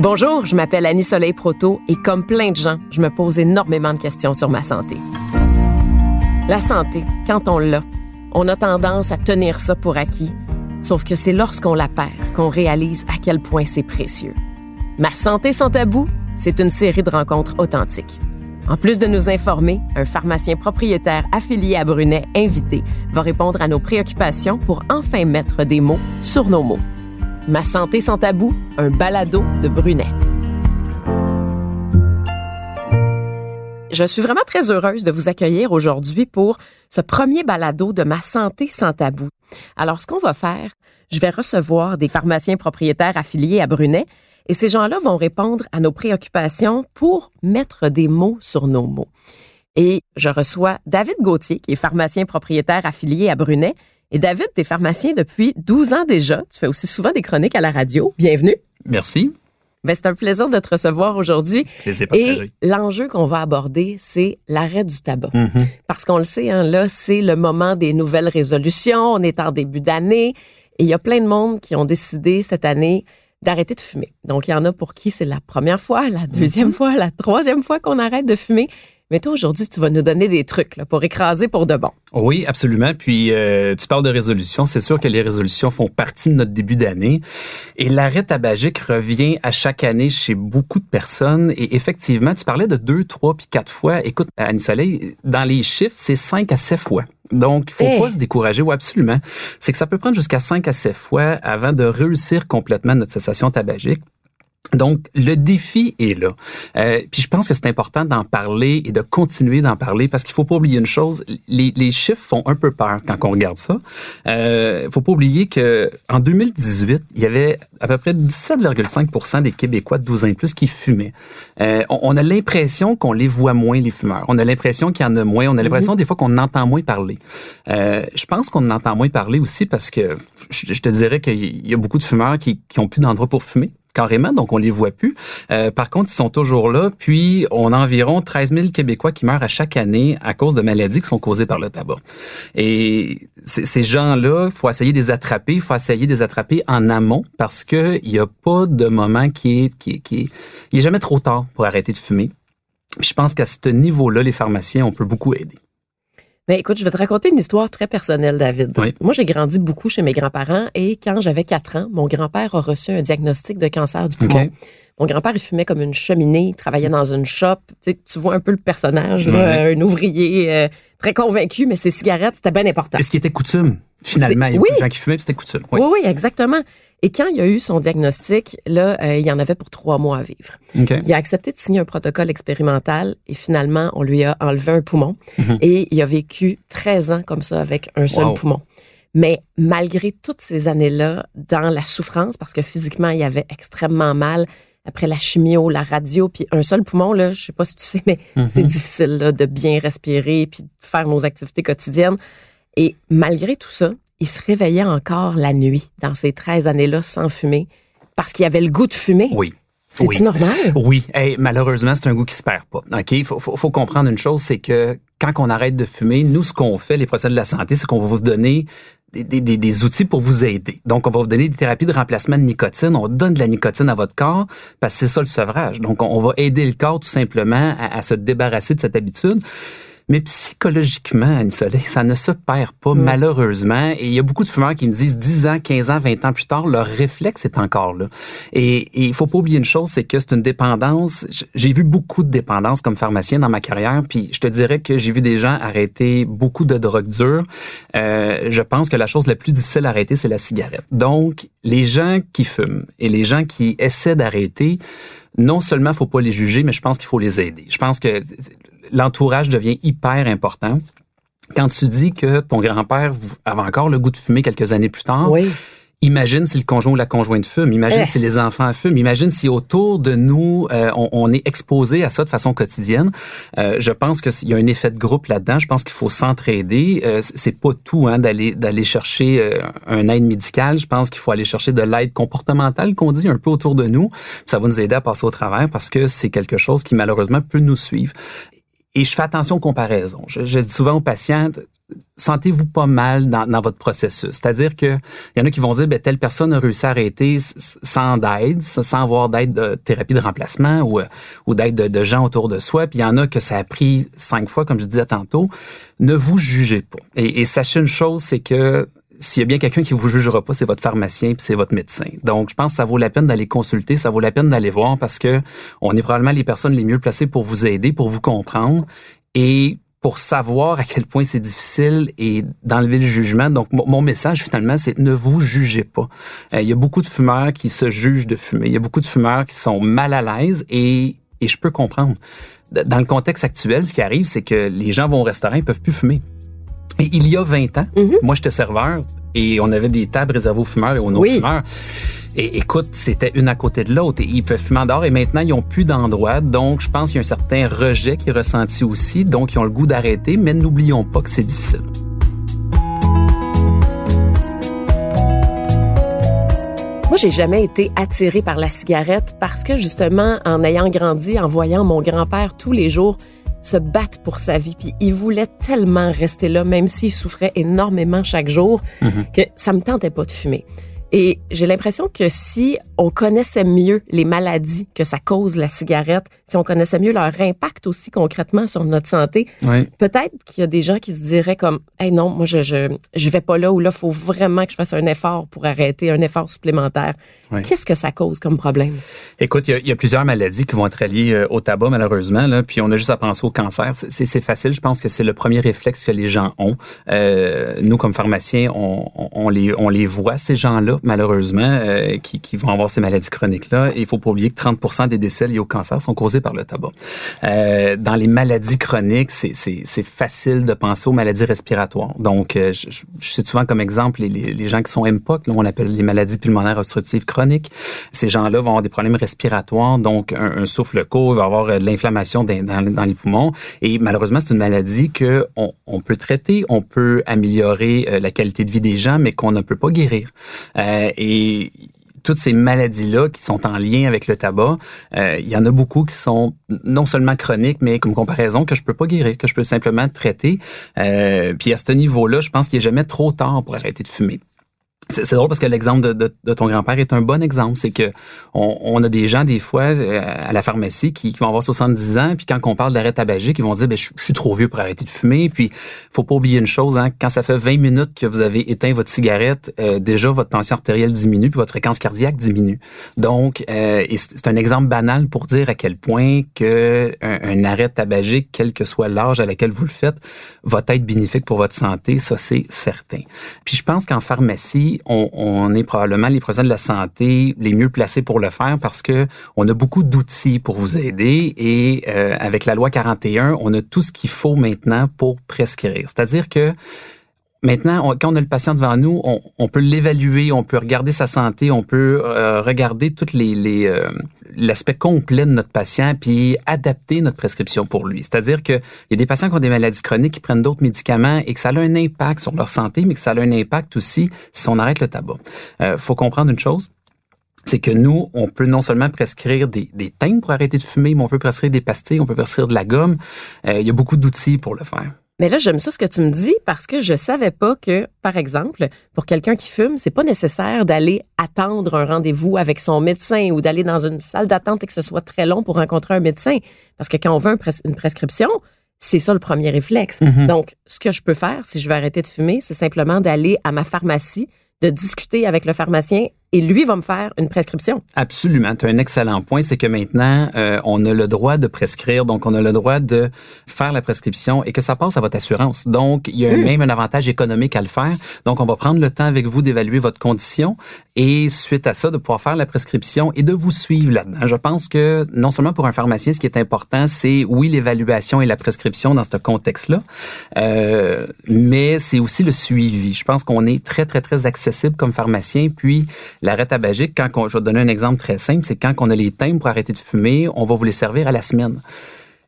Bonjour, je m'appelle Annie Soleil Proto et comme plein de gens, je me pose énormément de questions sur ma santé. La santé, quand on l'a, on a tendance à tenir ça pour acquis, sauf que c'est lorsqu'on la perd qu'on réalise à quel point c'est précieux. Ma santé sans tabou, c'est une série de rencontres authentiques. En plus de nous informer, un pharmacien propriétaire affilié à Brunet, invité, va répondre à nos préoccupations pour enfin mettre des mots sur nos mots. Ma santé sans tabou, un balado de Brunet. Je suis vraiment très heureuse de vous accueillir aujourd'hui pour ce premier balado de Ma santé sans tabou. Alors, ce qu'on va faire, je vais recevoir des pharmaciens propriétaires affiliés à Brunet et ces gens-là vont répondre à nos préoccupations pour mettre des mots sur nos mots. Et je reçois David Gauthier, qui est pharmacien propriétaire affilié à Brunet, et David, tu es pharmacien depuis 12 ans déjà. Tu fais aussi souvent des chroniques à la radio. Bienvenue. Merci. Ben, c'est un plaisir de te recevoir aujourd'hui. Et l'enjeu qu'on va aborder, c'est l'arrêt du tabac. Mm-hmm. Parce qu'on le sait, hein, là, c'est le moment des nouvelles résolutions. On est en début d'année. Et il y a plein de monde qui ont décidé cette année d'arrêter de fumer. Donc, il y en a pour qui c'est la première fois, la deuxième mm-hmm. fois, la troisième fois qu'on arrête de fumer. Mais toi, aujourd'hui, tu vas nous donner des trucs là, pour écraser pour de bon. Oui, absolument. Puis, euh, tu parles de résolutions. C'est sûr que les résolutions font partie de notre début d'année. Et l'arrêt tabagique revient à chaque année chez beaucoup de personnes. Et effectivement, tu parlais de deux, trois, puis quatre fois. Écoute, Annie Soleil, dans les chiffres, c'est cinq à sept fois. Donc, il faut pas se décourager. Oui, absolument. C'est que ça peut prendre jusqu'à cinq à sept fois avant de réussir complètement notre cessation tabagique. Donc, le défi est là. Euh, puis je pense que c'est important d'en parler et de continuer d'en parler parce qu'il faut pas oublier une chose. Les, les chiffres font un peu peur quand on regarde ça. Euh, faut pas oublier que en 2018, il y avait à peu près 17,5% des Québécois de 12 ans et plus qui fumaient. Euh, on, on a l'impression qu'on les voit moins, les fumeurs. On a l'impression qu'il y en a moins. On a l'impression des fois qu'on entend moins parler. Euh, je pense qu'on entend moins parler aussi parce que je, je te dirais qu'il y a beaucoup de fumeurs qui, qui ont plus d'endroit pour fumer carrément, donc on les voit plus. Euh, par contre, ils sont toujours là. Puis, on a environ 13 000 Québécois qui meurent à chaque année à cause de maladies qui sont causées par le tabac. Et ces gens-là, faut essayer de les attraper. Il faut essayer de les attraper en amont parce que il y a pas de moment qui est, qui est, qui est, est jamais trop tard pour arrêter de fumer. Puis je pense qu'à ce niveau-là, les pharmaciens, on peut beaucoup aider. Ben, écoute, je vais te raconter une histoire très personnelle, David. Oui. Moi, j'ai grandi beaucoup chez mes grands-parents et quand j'avais 4 ans, mon grand-père a reçu un diagnostic de cancer du poumon. Mon grand-père, il fumait comme une cheminée, il travaillait dans une shop. Tu, sais, tu vois un peu le personnage, là, un ouvrier euh, très convaincu, mais ses cigarettes, c'était bien important. Et ce qui était coutume, finalement. Il y a oui. beaucoup de gens qui fumaient, c'était coutume. Oui. Oui, oui, exactement. Et quand il a eu son diagnostic, là, euh, il y en avait pour trois mois à vivre. Il a accepté de signer un protocole expérimental et finalement, on lui a enlevé un poumon et il a vécu 13 ans comme ça avec un seul Wow. poumon. Mais malgré toutes ces années-là, dans la souffrance, parce que physiquement, il avait extrêmement mal après la chimio, la radio, puis un seul poumon, là, je sais pas si tu sais, mais c'est difficile là, de bien respirer puis de faire nos activités quotidiennes. Et malgré tout ça, il se réveillait encore la nuit dans ces 13 années-là sans fumer parce qu'il avait le goût de fumer. Oui. C'est-tu Oui. normal? Oui, Hey, malheureusement, c'est un goût qui se perd pas. Ok, faut, faut, faut comprendre une chose, c'est que quand on arrête de fumer, nous, ce qu'on fait, les procès de la santé, c'est qu'on va vous donner des, des, des, des outils pour vous aider. Donc, on va vous donner des thérapies de remplacement de nicotine. On donne de la nicotine à votre corps parce que c'est ça le sevrage. Donc, on, on va aider le corps tout simplement à, à se débarrasser de cette habitude. Mais psychologiquement, Annie Soleil, ça ne se perd pas, malheureusement. Et il y a beaucoup de fumeurs qui me disent 10 ans, 15 ans, 20 ans plus tard, leur réflexe est encore là. Et il faut pas oublier une chose, c'est que c'est une dépendance. J'ai vu beaucoup de dépendances comme pharmacien dans ma carrière, puis je te dirais que j'ai vu des gens arrêter beaucoup de drogues dures. Euh, je pense que la chose la plus difficile à arrêter, c'est la cigarette. Donc, les gens qui fument et les gens qui essaient d'arrêter, non seulement faut pas les juger, mais je pense qu'il faut les aider. Je pense que l'entourage devient hyper important. Quand tu dis que ton grand-père avait encore le goût de fumer quelques années plus tard, Oui. Imagine si le conjoint ou la conjointe fume. Imagine Eh. si les enfants fument. Imagine si autour de nous, euh, on, on est exposé à ça de façon quotidienne. Euh, je pense qu'il y a un effet de groupe là-dedans. Je pense qu'il faut s'entraider. Euh, c'est pas tout hein, d'aller d'aller chercher un aide médicale. Je pense qu'il faut aller chercher de l'aide comportementale qu'on dit un peu autour de nous. Ça va nous aider à passer au travers parce que c'est quelque chose qui malheureusement peut nous suivre. Et je fais attention aux comparaisons. Je, je dis souvent aux patients, sentez-vous pas mal dans, dans votre processus. C'est-à-dire que il y en a qui vont dire, ben, telle personne a réussi à arrêter sans aide, sans avoir d'aide de thérapie de remplacement ou, ou d'aide de, gens autour de soi. Puis il y en a que ça a pris cinq fois, comme je disais tantôt. Ne vous jugez pas. Et, et sachez une chose, c'est que s'il y a bien quelqu'un qui vous jugera pas, c'est votre pharmacien puis c'est votre médecin. Donc, je pense que ça vaut la peine d'aller consulter, ça vaut la peine d'aller voir parce que on est probablement les personnes les mieux placées pour vous aider, pour vous comprendre et pour savoir à quel point c'est difficile et d'enlever le jugement. Donc, mon message finalement, c'est ne vous jugez pas. Euh, il y a beaucoup de fumeurs qui se jugent de fumer. Il y a beaucoup de fumeurs qui sont mal à l'aise et, et je peux comprendre. Dans le contexte actuel, ce qui arrive, c'est que les gens vont au restaurant, ils peuvent plus fumer. Et il y a 20 ans, mm-hmm. moi j'étais serveur et on avait des tables réservées aux fumeurs et aux non-fumeurs. Et écoute, c'était une à côté de l'autre. Et ils peuvent fumer dehors et maintenant, ils n'ont plus d'endroit. Donc, je pense qu'il y a un certain rejet qui est ressenti aussi. Donc, ils ont le goût d'arrêter, mais n'oublions pas que c'est difficile. Moi, j'ai jamais été attirée par la cigarette parce que justement, en ayant grandi, en voyant mon grand-père tous les jours se battre pour sa vie, puis il voulait tellement rester là, même s'il souffrait énormément chaque jour, mm-hmm. que ça me tentait pas de fumer. Et j'ai l'impression que si on connaissait mieux les maladies que ça cause la cigarette, si on connaissait mieux leur impact aussi concrètement sur notre santé, peut-être qu'il y a des gens qui se diraient comme, hey non, moi je je je vais pas là où là faut vraiment que je fasse un effort pour arrêter, un effort supplémentaire. Qu'est-ce que ça cause comme problème? Écoute, il y, a, plusieurs maladies qui vont être liées euh, au tabac malheureusement là, puis on a juste à penser au cancer. C'est facile, je pense que c'est le premier réflexe que les gens ont. Euh, nous comme pharmaciens, on, on, les on les voit ces malheureusement euh, qui, qui vont avoir ces maladies chroniques-là. Et il faut pas oublier que 30% des décès liés au cancer sont causés par le tabac. Euh, dans les maladies chroniques, c'est facile de penser aux maladies respiratoires. Donc, euh, je, je cite souvent comme exemple les, les, gens qui sont MPOC, là, on appelle les maladies pulmonaires obstructives chroniques. Ces gens-là vont avoir des problèmes respiratoires, donc un, souffle court, il va avoir de l'inflammation dans, les poumons. Et malheureusement, c'est une maladie que on, peut traiter, on peut améliorer euh, la qualité de vie des gens, mais qu'on ne peut pas guérir. Euh, et toutes ces maladies-là qui sont en lien avec le tabac, euh, il y en a beaucoup qui sont non seulement chroniques, mais comme comparaison que je peux pas guérir, que je peux simplement traiter. Euh, puis à ce niveau-là, je pense qu'il est jamais trop tard pour arrêter de fumer. C'est drôle parce que l'exemple de, de, de, ton grand-père est un bon exemple. C'est que on, on, a des gens des fois euh, à la pharmacie qui, qui, vont avoir 70 ans, puis quand on parle d'arrêt tabagique, ils vont dire ben, je, suis trop vieux pour arrêter de fumer. Puis faut pas oublier une chose, hein, quand ça fait 20 minutes que vous avez éteint votre cigarette, euh, déjà votre tension artérielle diminue, puis votre fréquence cardiaque diminue. Donc euh, c'est un exemple banal pour dire à quel point que un, arrêt tabagique, quel que soit l'âge à laquelle vous le faites, va être bénéfique pour votre santé. Ça c'est certain. Puis je pense qu'en pharmacie on, est probablement les professionnels de la santé les mieux placés pour le faire parce que on a beaucoup d'outils pour vous aider et euh, avec la loi 41, on a tout ce qu'il faut maintenant pour prescrire. C'est-à-dire que Maintenant, quand on a le patient devant nous, on, peut l'évaluer, on peut regarder sa santé, on peut euh, regarder tout les, euh, l'aspect complet de notre patient, puis adapter notre prescription pour lui. C'est-à-dire qu'il y a des patients qui ont des maladies chroniques, qui prennent d'autres médicaments et que ça a un impact sur leur santé, mais que ça a un impact aussi si on arrête le tabac. Euh, faut comprendre une chose, c'est que nous, on peut non seulement prescrire des, des pour arrêter de fumer, mais on peut prescrire des pastilles, on peut prescrire de la gomme. Euh, il y a beaucoup d'outils pour le faire. Mais là, j'aime ça ce que tu me dis parce que je savais pas que, par exemple, pour quelqu'un qui fume, c'est pas nécessaire d'aller attendre un rendez-vous avec son médecin ou d'aller dans une salle d'attente et que ce soit très long pour rencontrer un médecin. Parce que quand on veut une prescription, c'est ça le premier réflexe. Mm-hmm. Donc, ce que je peux faire si je veux arrêter de fumer, c'est simplement d'aller à ma pharmacie, de discuter avec le pharmacien et lui va me faire une prescription. Absolument. Tu as un excellent point, c'est que maintenant, euh, on a le droit de prescrire, donc on a le droit de faire la prescription et que ça passe à votre assurance. Donc, il y a hmm. même un avantage économique à le faire. Donc, on va prendre le temps avec vous d'évaluer votre condition et suite à ça, de pouvoir faire la prescription et de vous suivre là-dedans. Je pense que non seulement pour un pharmacien, ce qui est important, c'est oui l'évaluation et la prescription dans ce contexte-là, euh, mais c'est aussi le suivi. Je pense qu'on est très, très, très accessible comme pharmacien, puis L'arrêt tabagique, quand je vais te donner un exemple très simple, c'est quand on a les timbres pour arrêter de fumer, on va vous les servir à la semaine.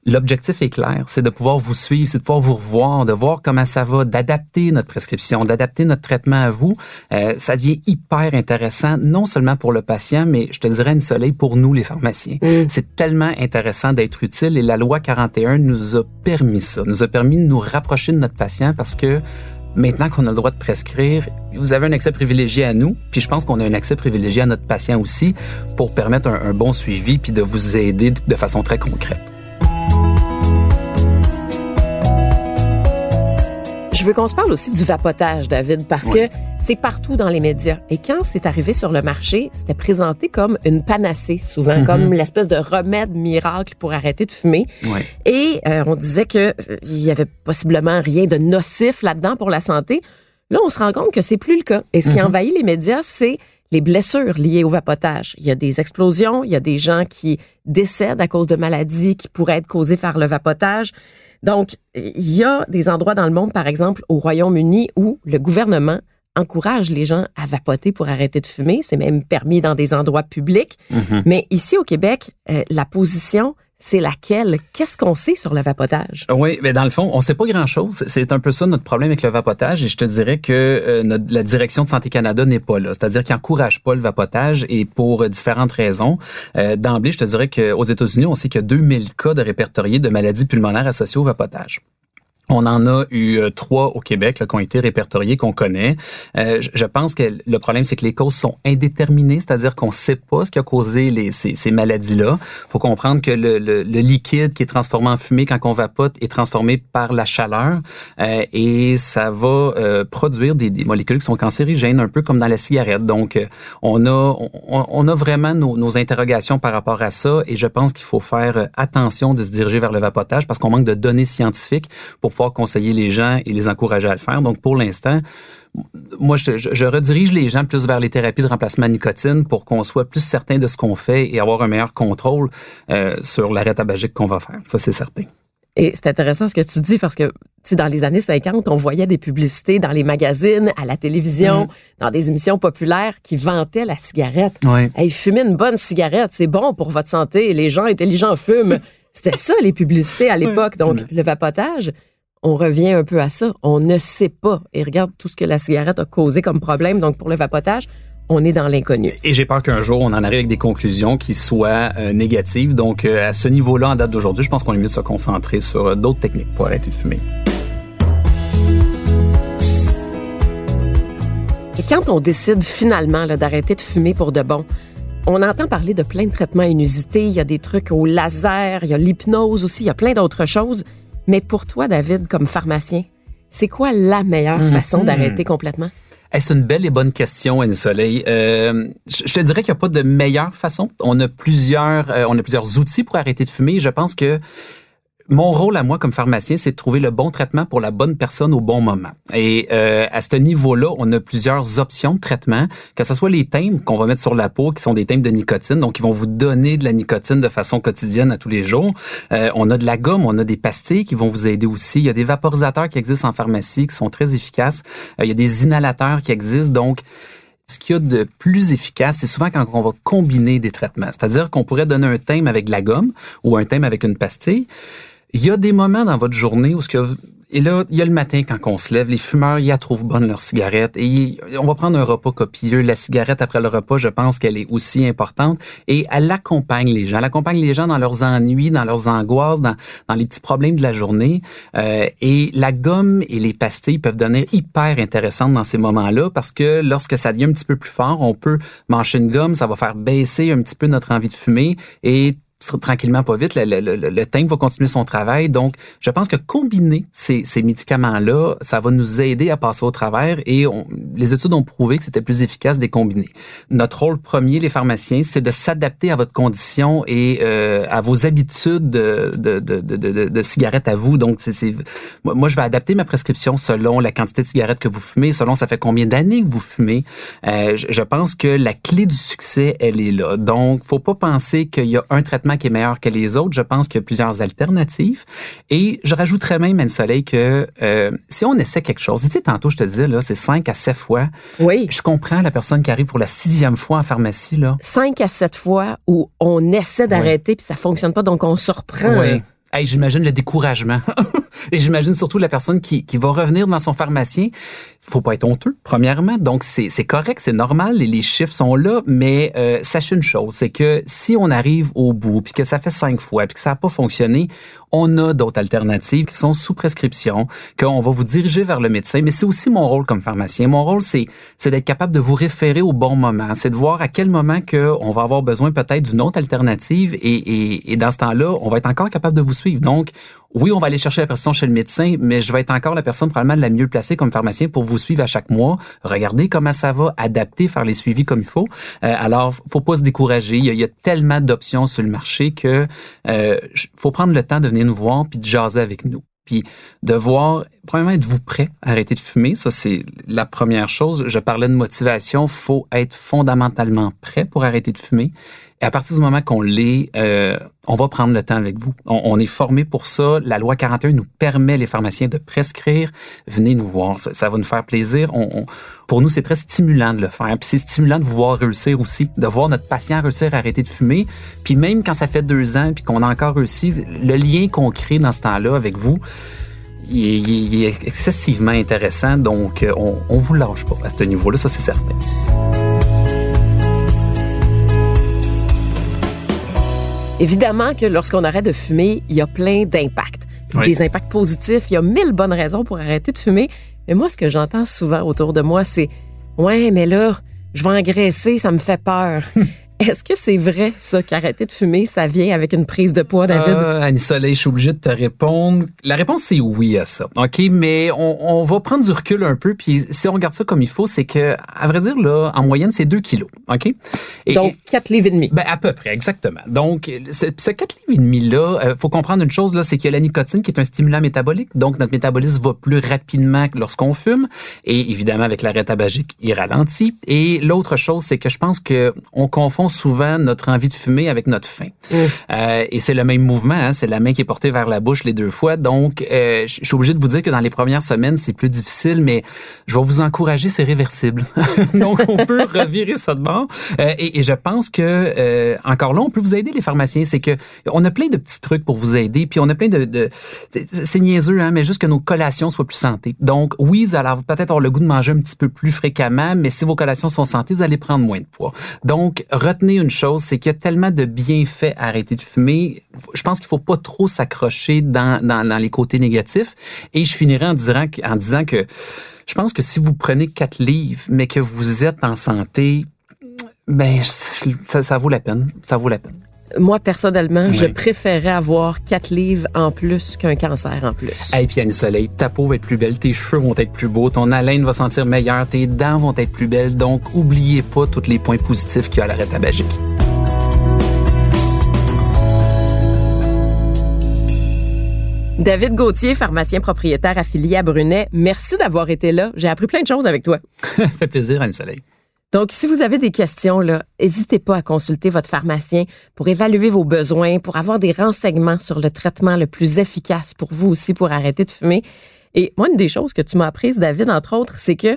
L'objectif est clair, c'est de pouvoir vous suivre, c'est de pouvoir vous revoir, de voir comment ça va, d'adapter notre prescription, d'adapter notre traitement à vous. Euh, ça devient hyper intéressant, non seulement pour le patient, mais je te dirais une soleil pour nous les pharmaciens. Mm. C'est tellement intéressant d'être utile et la loi 41 nous a permis ça, nous a permis de nous rapprocher de notre patient parce que Maintenant qu'on a le droit de prescrire, vous avez un accès privilégié à nous, puis je pense qu'on a un accès privilégié à notre patient aussi pour permettre un, bon suivi puis de vous aider de façon très concrète. Je veux qu'on se parle aussi du vapotage, David, parce que c'est partout dans les médias. Et quand c'est arrivé sur le marché, c'était présenté comme une panacée, souvent, mm-hmm. comme l'espèce de remède miracle pour arrêter de fumer. Et euh, on disait que euh, il y avait possiblement rien de nocif là-dedans pour la santé. Là, on se rend compte que c'est plus le cas. Et ce qui mm-hmm. envahit les médias, c'est les blessures liées au vapotage. Il y a des explosions, il y a des gens qui décèdent à cause de maladies qui pourraient être causées par le vapotage. Donc, il y a des endroits dans le monde, par exemple au Royaume-Uni, où le gouvernement encourage les gens à vapoter pour arrêter de fumer. C'est même permis dans des endroits publics. Mm-hmm. Mais ici au Québec, euh, la position c'est laquelle? Qu'est-ce qu'on sait sur le vapotage? Oui, mais dans le fond, on sait pas grand-chose. C'est un peu ça notre problème avec le vapotage. Et je te dirais que euh, la direction de Santé Canada n'est pas là. C'est-à-dire qu'ils n'encourage pas le vapotage et pour différentes raisons. Euh, D'emblée, je te dirais qu'aux États-Unis, on sait qu'il y a 2000 cas de répertoriés de maladies pulmonaires associées au vapotage. On en a eu euh, trois au Québec là, qui ont été répertoriés, qu'on connaît. Euh, je, pense que le problème, c'est que les causes sont indéterminées, c'est-à-dire qu'on ne sait pas ce qui a causé les, ces, ces maladies-là. faut comprendre que le, le, le, liquide qui est transformé en fumée quand on vapote est transformé par la chaleur euh, et ça va euh, produire des, des, molécules qui sont cancérigènes, un peu comme dans la cigarette. Donc, euh, on a, on, a vraiment nos, nos, interrogations par rapport à ça et je pense qu'il faut faire attention de se diriger vers le vapotage parce qu'on manque de données scientifiques pour conseiller les gens et les encourager à le faire. Donc, pour l'instant, moi, je, redirige les gens plus vers les thérapies de remplacement de nicotine pour qu'on soit plus certain de ce qu'on fait et avoir un meilleur contrôle euh, sur l'arrêt tabagique qu'on va faire. Ça, c'est certain. Et c'est intéressant ce que tu dis parce que dans les années 50, on voyait des publicités dans les magazines, à la télévision, mm-hmm. dans des émissions populaires qui vantaient la cigarette. Ouais. Hey, fumer une bonne cigarette, c'est bon pour votre santé. Les gens intelligents fument. C'était ça les publicités à l'époque. Donc le vapotage, on revient un peu à ça. On ne sait pas. Et regarde tout ce que la cigarette a causé comme problème. Donc, pour le vapotage, on est dans l'inconnu. Et j'ai peur qu'un jour, on en arrive avec des conclusions qui soient euh, négatives. Donc, euh, à ce niveau-là, en date d'aujourd'hui, je pense qu'on est mieux de se concentrer sur euh, d'autres techniques pour arrêter de fumer. Et quand on décide finalement d'arrêter de fumer pour de bon, on entend parler de plein de traitements inusités. Il y a des trucs au laser, il y a l'hypnose aussi, il y a plein d'autres choses. Mais pour toi, David, comme pharmacien, c'est quoi la meilleure mhm. façon d'arrêter complètement? c'est une belle et bonne question, Anne Soleil. Euh, je, te dirais qu'il n'y a pas de meilleure façon. On a plusieurs, euh, on a plusieurs outils pour arrêter de fumer. Je pense que mon rôle à moi comme pharmacien, c'est de trouver le bon traitement pour la bonne personne au bon moment. Et euh, à ce niveau-là, on a plusieurs options de traitement, que ce soit les thèmes qu'on va mettre sur la peau, qui sont des thèmes de nicotine, donc qui vont vous donner de la nicotine de façon quotidienne à tous les jours. Euh, on a de la gomme, on a des pastilles qui vont vous aider aussi. Il y a des vaporisateurs qui existent en pharmacie qui sont très efficaces. Euh, il y a des inhalateurs qui existent, donc ce qu'il y a de plus efficace, c'est souvent quand on va combiner des traitements. C'est-à-dire qu'on pourrait donner un thème avec de la gomme ou un thème avec une pastille. Il y a des moments dans votre journée où ce que et là, il y a le matin quand on se lève, les fumeurs, ils trouvent bonne leur cigarette. Et on va prendre un repas copieux. La cigarette après le repas, je pense qu'elle est aussi importante. Et elle accompagne les gens. Elle accompagne les gens dans leurs ennuis, dans leurs angoisses, dans, dans les petits problèmes de la journée. Euh, et la gomme et les pastilles peuvent devenir hyper intéressantes dans ces moments-là parce que lorsque ça devient un petit peu plus fort, on peut manger une gomme, ça va faire baisser un petit peu notre envie de fumer et tranquillement, pas vite, le, le, le, thème va continuer son travail. Donc, je pense que combiner ces, ces médicaments-là, ça va nous aider à passer au travers et les études ont prouvé que c'était plus efficace de les combiner. Notre rôle premier, les pharmaciens, c'est de s'adapter à votre condition et euh, à vos habitudes de, de, de, de, de cigarettes à vous. Donc, c'est, moi, je vais adapter ma prescription selon la quantité de cigarettes que vous fumez, selon ça fait combien d'années que vous fumez. Euh, je, je pense que la clé du succès, elle est là. Donc, faut pas penser qu'il y a un traitement qui est meilleur que les autres. Je pense qu'il y a plusieurs alternatives. Et je rajouterais même, Anne-Soleil, que euh, si on essaie quelque chose, tu sais, tantôt, je te disais, là, c'est cinq à sept fois. Oui. Je comprends la personne qui arrive pour la sixième fois en pharmacie, là. Cinq à sept fois où on essaie d'arrêter puis ça fonctionne pas, donc on se reprend. Oui. Hey, j'imagine le découragement. Et j'imagine surtout la personne qui, qui va revenir devant son pharmacien. Faut pas être honteux, premièrement. Donc, c'est correct, c'est normal, et les chiffres sont là. Mais euh, sachez une chose, c'est que si on arrive au bout, puis que ça fait cinq fois, puis que ça n'a pas fonctionné, on a d'autres alternatives qui sont sous prescription, qu'on va vous diriger vers le médecin. Mais c'est aussi mon rôle comme pharmacien. Mon rôle, c'est d'être capable de vous référer au bon moment. C'est de voir à quel moment que on va avoir besoin peut-être d'une autre alternative. Et, et, et dans ce temps-là, on va être encore capable de vous suivre. Donc, oui, on va aller chercher la personne chez le médecin, mais je vais être encore la personne probablement la mieux placée comme pharmacien pour vous suivre à chaque mois, regarder comment ça va, adapter, faire les suivis comme il faut. Euh, alors, faut pas se décourager. Il y a, tellement d'options sur le marché que euh, faut prendre le temps de venir nous voir puis de jaser avec nous. Puis de voir, premièrement, êtes-vous prêt à arrêter de fumer? Ça, c'est la première chose. Je parlais de motivation. faut être fondamentalement prêt pour arrêter de fumer. Et à partir du moment qu'on l'est, euh, on va prendre le temps avec vous. On, est formé pour ça. La loi 41 nous permet, les pharmaciens, de prescrire. Venez nous voir. Ça, va nous faire plaisir. Pour nous, c'est très stimulant de le faire. Puis c'est stimulant de voir réussir aussi, de voir notre patient réussir à arrêter de fumer. Puis même quand ça fait deux ans, puis qu'on a encore réussi, le lien qu'on crée dans ce temps-là avec vous, il est, excessivement intéressant. Donc, on, on vous lâche pas à ce niveau-là, ça c'est certain. Évidemment que lorsqu'on arrête de fumer, il y a plein d'impacts. Des impacts positifs, il y a mille bonnes raisons pour arrêter de fumer. Mais moi, ce que j'entends souvent autour de moi, c'est Ouais, mais là, je vais engraisser, ça me fait peur. Est-ce que c'est vrai, ça, qu'arrêter de fumer, ça vient avec une prise de poids, David? Euh, Annie Soleil, je suis obligé de te répondre. La réponse, c'est oui à ça. OK? Mais on, va prendre du recul un peu, puis si on regarde ça comme il faut, c'est que, à vrai dire, là, en moyenne, c'est 2 kilos. OK? Donc, 4 livres et demi. Ben, à peu près, exactement. Donc, ce, ce 4 livres et demi-là, euh, faut comprendre une chose, là, c'est qu'il y a la nicotine qui est un stimulant métabolique. Donc, notre métabolisme va plus rapidement que lorsqu'on fume. Et évidemment, avec l'arrêt tabagique, il ralentit. Et l'autre chose, c'est que je pense que on confond souvent notre envie de fumer avec notre faim. Euh, et c'est le même mouvement, hein, c'est la main qui est portée vers la bouche les deux fois. Donc, euh, je suis obligé de vous dire que dans les premières semaines, c'est plus difficile, mais je vais vous encourager, c'est réversible. Donc, on peut revirer ça de bord. Euh, et, et, je pense que euh, encore là, on peut vous aider les pharmaciens. C'est que on a plein de petits trucs pour vous aider, puis on a plein de, de c'est niaiseux, hein, mais juste que nos collations soient plus santé. Donc, oui, vous allez peut-être avoir le goût de manger un petit peu plus fréquemment, mais si vos collations sont santé, vous allez prendre moins de poids. Donc, retenez une chose, c'est qu'il y a tellement de bienfaits à arrêter de fumer. Je pense qu'il faut pas trop s'accrocher dans, dans, les côtés négatifs. Et je finirai en disant, en disant que je pense que si vous prenez quatre livres, mais que vous êtes en santé, ben ça vaut la peine. Ça vaut la peine. Moi, personnellement, je préférais avoir quatre livres en plus qu'un cancer en plus. Et puis, Annie Soleil, ta peau va être plus belle, tes cheveux vont être plus beaux, ton haleine va sentir meilleur, tes dents vont être plus belles. Donc, oubliez pas tous les points positifs qu'il y a à l'arrêt tabagique. David Gauthier, pharmacien propriétaire affilié à Brunet, merci d'avoir été là. J'ai appris plein de choses avec toi. Ça fait plaisir, Annie Soleil. Donc, si vous avez des questions, là, n'hésitez pas à consulter votre pharmacien pour évaluer vos besoins, pour avoir des renseignements sur le traitement le plus efficace pour vous aussi pour arrêter de fumer. Et moi, une des choses que tu m'as apprises, David, entre autres, c'est que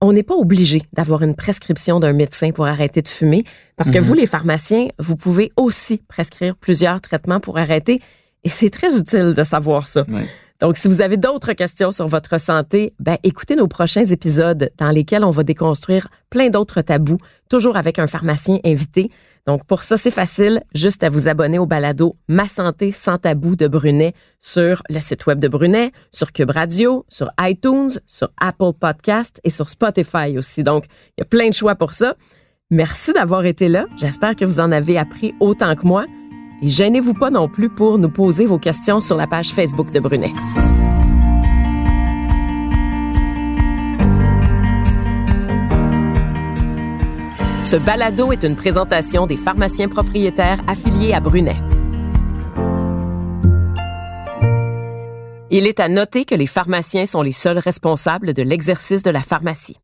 on n'est pas obligé d'avoir une prescription d'un médecin pour arrêter de fumer, parce que mhm. vous, les pharmaciens, vous pouvez aussi prescrire plusieurs traitements pour arrêter, et c'est très utile de savoir ça. Donc, si vous avez d'autres questions sur votre santé, ben, écoutez nos prochains épisodes dans lesquels on va déconstruire plein d'autres tabous, toujours avec un pharmacien invité. Donc, pour ça, c'est facile, juste à vous abonner au balado Ma santé sans tabou de Brunet sur le site web de Brunet, sur Cube Radio, sur iTunes, sur Apple Podcast et sur Spotify aussi. Donc, il y a plein de choix pour ça. Merci d'avoir été là. J'espère que vous en avez appris autant que moi. Et gênez-vous pas non plus pour nous poser vos questions sur la page Facebook de Brunet. Ce balado est une présentation des pharmaciens propriétaires affiliés à Brunet. Il est à noter que les pharmaciens sont les seuls responsables de l'exercice de la pharmacie.